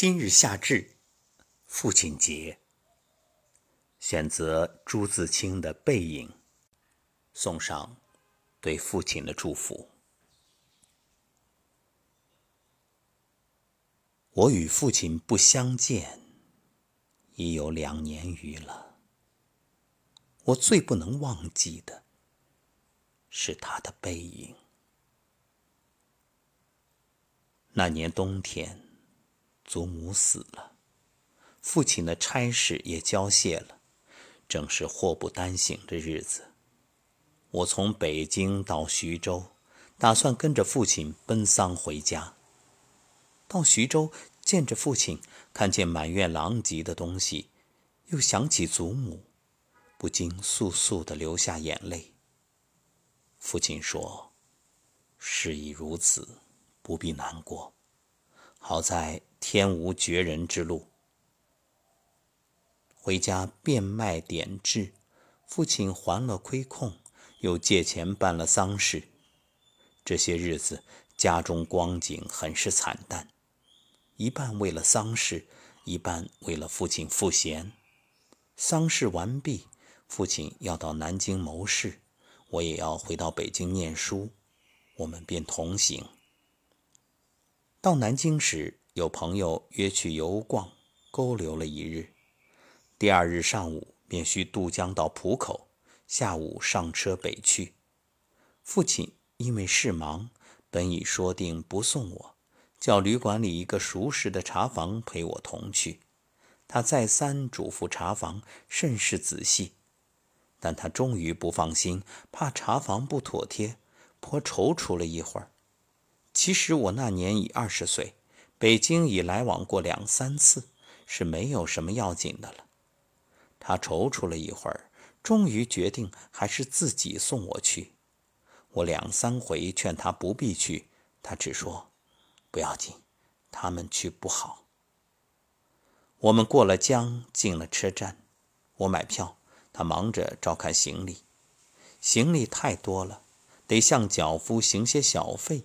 今日夏至，父亲节，选择朱自清的《背影》，送上对父亲的祝福。我与父亲不相见，已有两年余了。我最不能忘记的，是他的背影。那年冬天。祖母死了，父亲的差事也交卸了，正是祸不单行的日子。我从北京到徐州，打算跟着父亲奔丧回家。到徐州见着父亲，看见满院狼藉的东西，又想起祖母，不禁簌簌的流下眼泪。父亲说：“事已如此，不必难过。好在。”天无绝人之路。回家变卖点质，父亲还了亏空，又借钱办了丧事。这些日子家中光景很是惨淡，一半为了丧事，一半为了父亲赋闲。丧事完毕，父亲要到南京谋事，我也要回到北京念书，我们便同行。到南京时。有朋友约去游逛，勾留了一日。第二日上午便需渡江到浦口，下午上车北去。父亲因为事忙，本已说定不送我，叫旅馆里一个熟识的茶房陪我同去。他再三嘱咐茶房甚是仔细，但他终于不放心，怕茶房不妥帖，颇踌躇了一会儿。其实我那年已二十岁。北京已来往过两三次，是没有什么要紧的了。他踌躇了一会儿，终于决定还是自己送我去。我两三回劝他不必去，他只说：“不要紧，他们去不好。”我们过了江，进了车站，我买票，他忙着照看行李。行李太多了，得向脚夫行些小费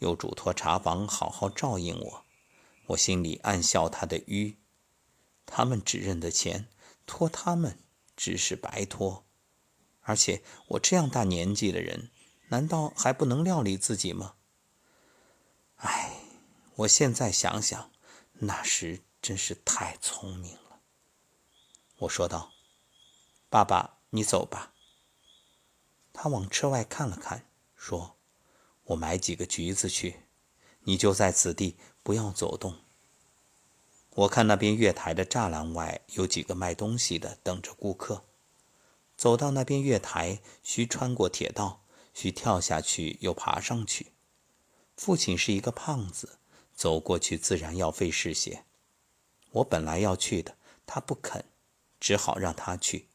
又嘱托茶房好好照应我。我心里暗笑他的愚，他们只认得钱，托他们只是白托。而且我这样大年纪的人，难道还不能料理自己吗？唉，我现在想想，那时真是太聪明了。我说道：“爸爸，你走吧。”他往车外看了看，说：“我买几个橘子去。”你就在此地，不要走动。我看那边月台的栅栏外有几个卖东西的，等着顾客。走到那边月台，需穿过铁道，需跳下去又爬上去。父亲是一个胖子，走过去自然要费事些。我本来要去的，他不肯，只好让他去。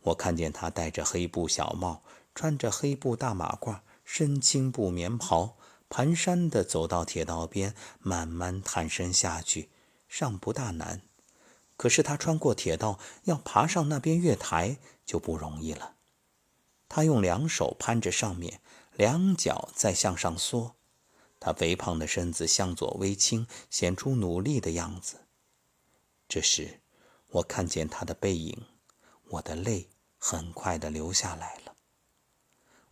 我看见他戴着黑布小帽，穿着黑布大马褂，身青布棉袍。蹒跚地走到铁道边，慢慢探身下去，尚不大难。可是他穿过铁道，要爬上那边月台就不容易了。他用两手攀着上面，两脚再向上缩。他肥胖的身子向左微倾，显出努力的样子。这时，我看见他的背影，我的泪很快地流下来了。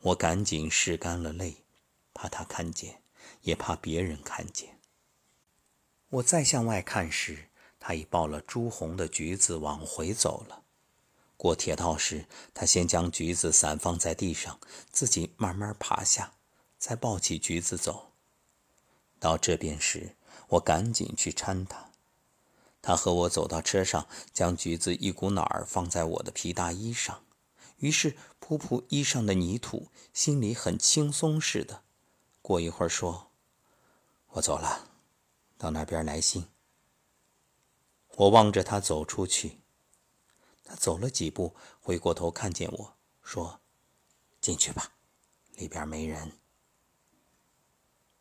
我赶紧拭干了泪。怕他看见，也怕别人看见。我再向外看时，他已抱了朱红的橘子往回走了。过铁道时，他先将橘子散放在地上，自己慢慢爬下，再抱起橘子走。到这边时，我赶紧去搀他。他和我走到车上，将橘子一股脑儿放在我的皮大衣上，于是扑扑衣上的泥土，心里很轻松似的。过一会儿，说：“我走了，到那边来信。”我望着他走出去，他走了几步，回过头看见我说：“进去吧，里边没人。”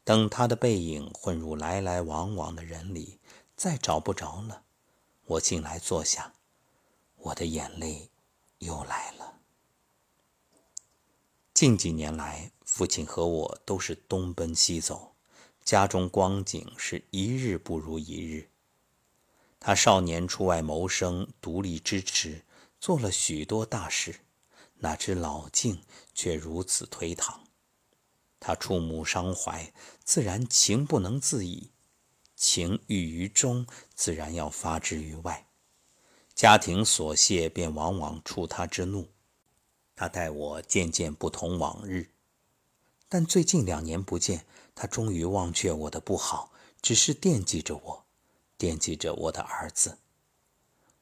等他的背影混入来来往往的人里，再找不着了，我进来坐下，我的眼泪又来了。近几年来，父亲和我都是东奔西走，家中光景是一日不如一日。他少年出外谋生，独立支持，做了许多大事，哪知老境却如此颓唐。他触目伤怀，自然情不能自已；情郁于中，自然要发之于外。家庭琐屑便往往触他之怒。他待我渐渐不同往日，但最近两年不见，他终于忘却我的不好，只是惦记着我，惦记着我的儿子。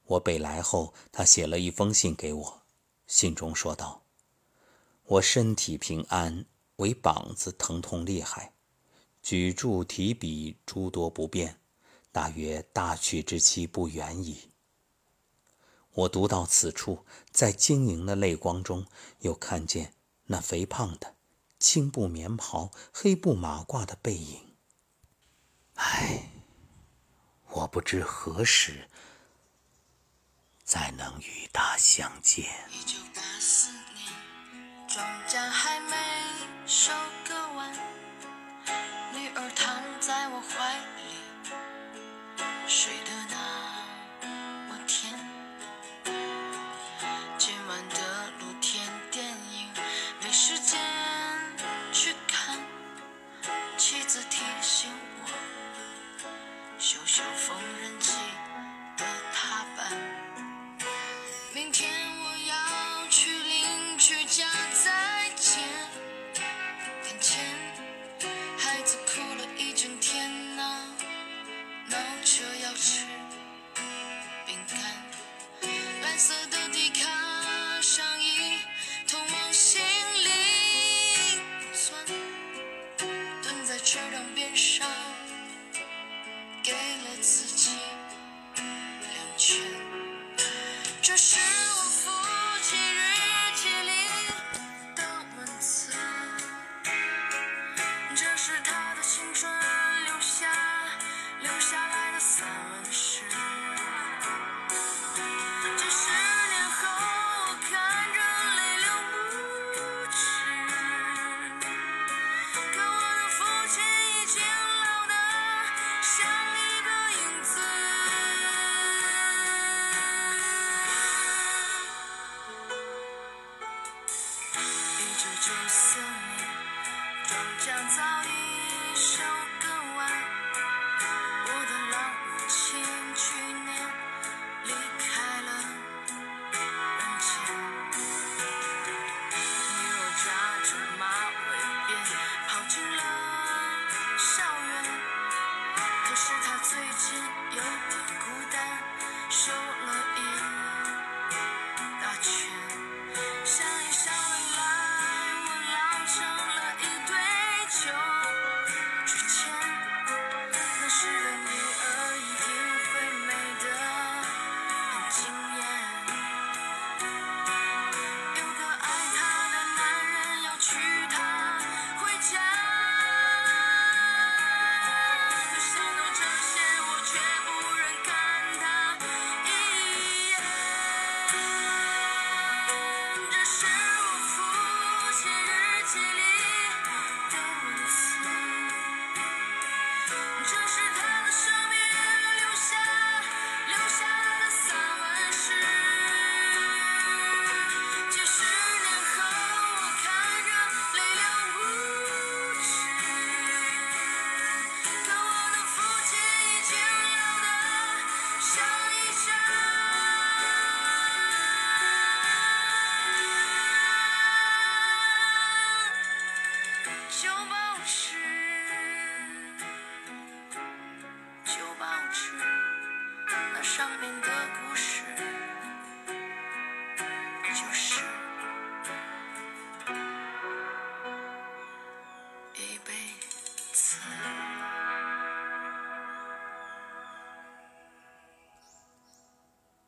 我北来后，他写了一封信给我，信中说道：“我身体平安。”为膀子疼痛厉害，举箸提笔诸多不便，大约大去之期不远矣。我读到此处，在晶莹的泪光中，又看见那肥胖的青布棉袍、黑布马褂的背影。唉，我不知何时再能与他相见。修修缝纫机的踏板。明天我要去邻居家再借点钱，孩子哭了一整天呐，闹着要吃饼干。蓝色的迪卡这是庄稼早已收割完，我的老母亲去年离开了人间。你若扎着马尾辫跑进了校园，可是她最近有点孤单，瘦了一。上面的故事。